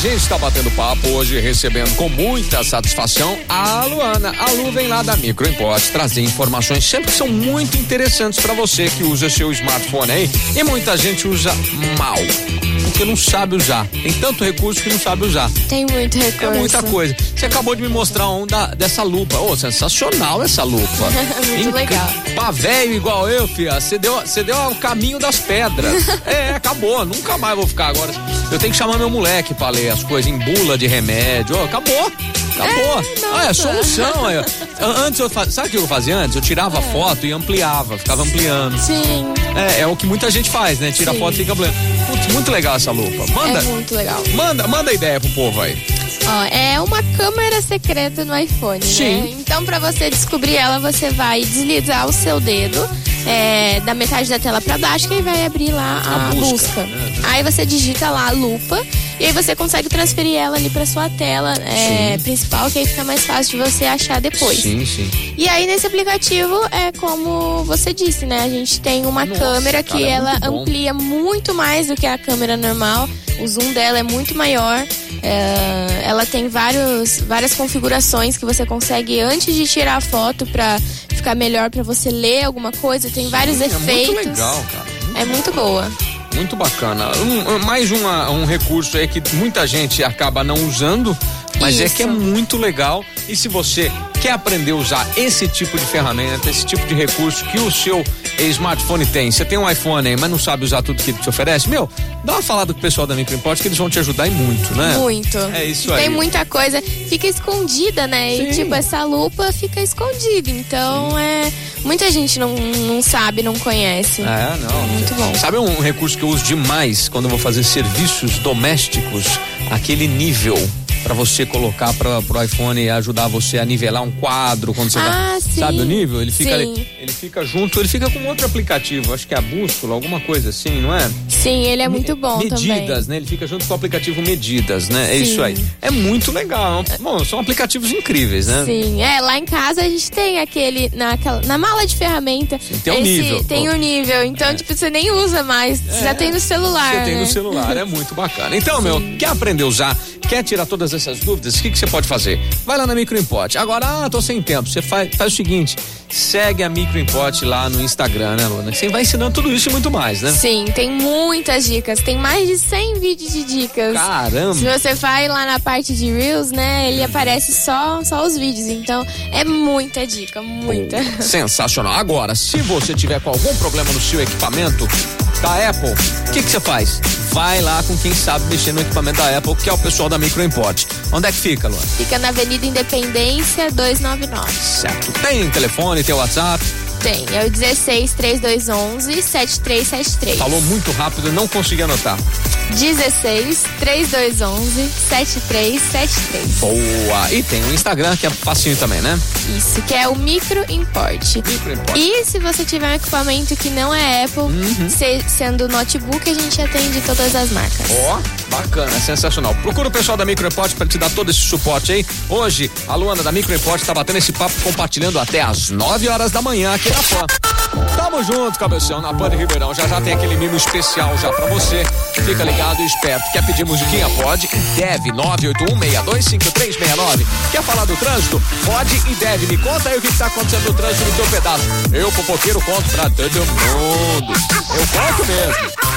gente está batendo papo hoje, recebendo com muita satisfação a Luana. A Lu vem lá da Micro Import trazer informações sempre que são muito interessantes para você que usa seu smartphone aí. E muita gente usa mal, porque não sabe usar. Tem tanto recurso que não sabe usar. Tem muito recurso. É muita coisa. Você acabou de me mostrar um da, dessa lupa. Ô, oh, sensacional essa lupa. muito Inc legal. Pra velho igual eu, filha, você deu, você deu o caminho das pedras. é, acabou. Nunca mais vou ficar agora. Eu tenho que chamar meu moleque pra ler as coisas em bula de remédio. Oh, acabou. Acabou. É, ah, é solução. Aí. Antes eu fazia. Sabe o que eu fazia antes? Eu tirava é. foto e ampliava, ficava ampliando. Sim. É, é o que muita gente faz, né? Tira Sim. foto e fica ampliando. Putz, muito legal essa lupa. Manda. É muito legal. Manda, manda ideia pro povo aí. Ó, é uma câmera secreta no iPhone, Sim. né? Então, para você descobrir ela, você vai deslizar o seu dedo é, da metade da tela para baixo que vai abrir lá a, a busca. busca. Né? Aí você digita lá a lupa e aí você consegue transferir ela ali para sua tela é, principal, que aí fica mais fácil de você achar depois. Sim, sim. E aí nesse aplicativo é como você disse, né? A gente tem uma Nossa, câmera que é ela amplia muito mais do que a câmera normal. O zoom dela é muito maior. É, ela tem vários, várias configurações que você consegue antes de tirar a foto para ficar melhor para você ler alguma coisa. Tem vários Sim, efeitos. É muito legal, cara. Muito é muito boa. Muito bacana. Um, mais uma, um recurso aí que muita gente acaba não usando, mas Isso. é que é muito legal. E se você quer aprender a usar esse tipo de ferramenta, esse tipo de recurso que o seu smartphone tem, você tem um iPhone aí, mas não sabe usar tudo que ele te oferece, meu, dá uma falada com o pessoal da Microimport que eles vão te ajudar e muito, né? Muito. É isso aí. Tem muita coisa, fica escondida, né? Sim. E tipo, essa lupa fica escondida. Então Sim. é. Muita gente não, não sabe, não conhece. É, não. Muito bom. Sabe um recurso que eu uso demais quando eu vou fazer serviços domésticos? Aquele nível para você colocar para o iPhone ajudar você a nivelar um quadro quando você ah, tá, sim. sabe o nível? Ele fica ali, ele fica junto, ele fica com outro aplicativo, acho que é a bússola, alguma coisa assim, não é? Sim, ele é muito bom Medidas, também. né? Ele fica junto com o aplicativo Medidas, né? É isso aí. É muito legal. Bom, são aplicativos incríveis, né? Sim, é, lá em casa a gente tem aquele naquela na mala de ferramenta. Sim, tem um nível. Tem o um nível, então é. tipo você nem usa mais, é. já tem no celular. Você tem né? no celular, é muito bacana. Então, Sim. meu, quer aprender a usar Quer tirar todas essas dúvidas? O que, que você pode fazer? Vai lá na Microimport. Agora, ah, tô sem tempo. Você faz, faz o seguinte: segue a Microimport lá no Instagram, né, Luna? Você vai ensinando tudo isso e muito mais, né? Sim, tem muitas dicas. Tem mais de 100 vídeos de dicas. Caramba! Se você vai lá na parte de Reels, né, ele aparece só, só os vídeos. Então, é muita dica, muita. Oh, sensacional. Agora, se você tiver com algum problema no seu equipamento, da Apple, o que, que você faz? Vai lá com quem sabe mexer no equipamento da Apple, que é o pessoal da Microimport. Onde é que fica, Luan? Fica na Avenida Independência 299. Certo. Tem telefone, tem WhatsApp? Tem, é o 16 3211 7373. Falou muito rápido, não consegui anotar. 16 3211 7373. Boa! E tem o Instagram que é facinho também, né? Isso, que é o Micro Import. Micro Import. E se você tiver um equipamento que não é Apple, uhum. se, sendo notebook, a gente atende todas as marcas. Ó, oh, bacana, sensacional. Procura o pessoal da Micro Import para te dar todo esse suporte aí. Hoje, a Luana da Micro Import está batendo esse papo, compartilhando até às 9 horas da manhã aqui na PAN. Tamo junto, cabeção, na PAN de Ribeirão. Já já tem aquele mimo especial já para você. Fica ligado e esperto. Quer pedir musiquinha? Pode e deve. 981-625369. Quer falar do trânsito? Pode e deve. Me conta aí o que está acontecendo no trânsito no teu pedaço. Eu, popoqueiro, conto pra todo mundo. Eu conto mesmo.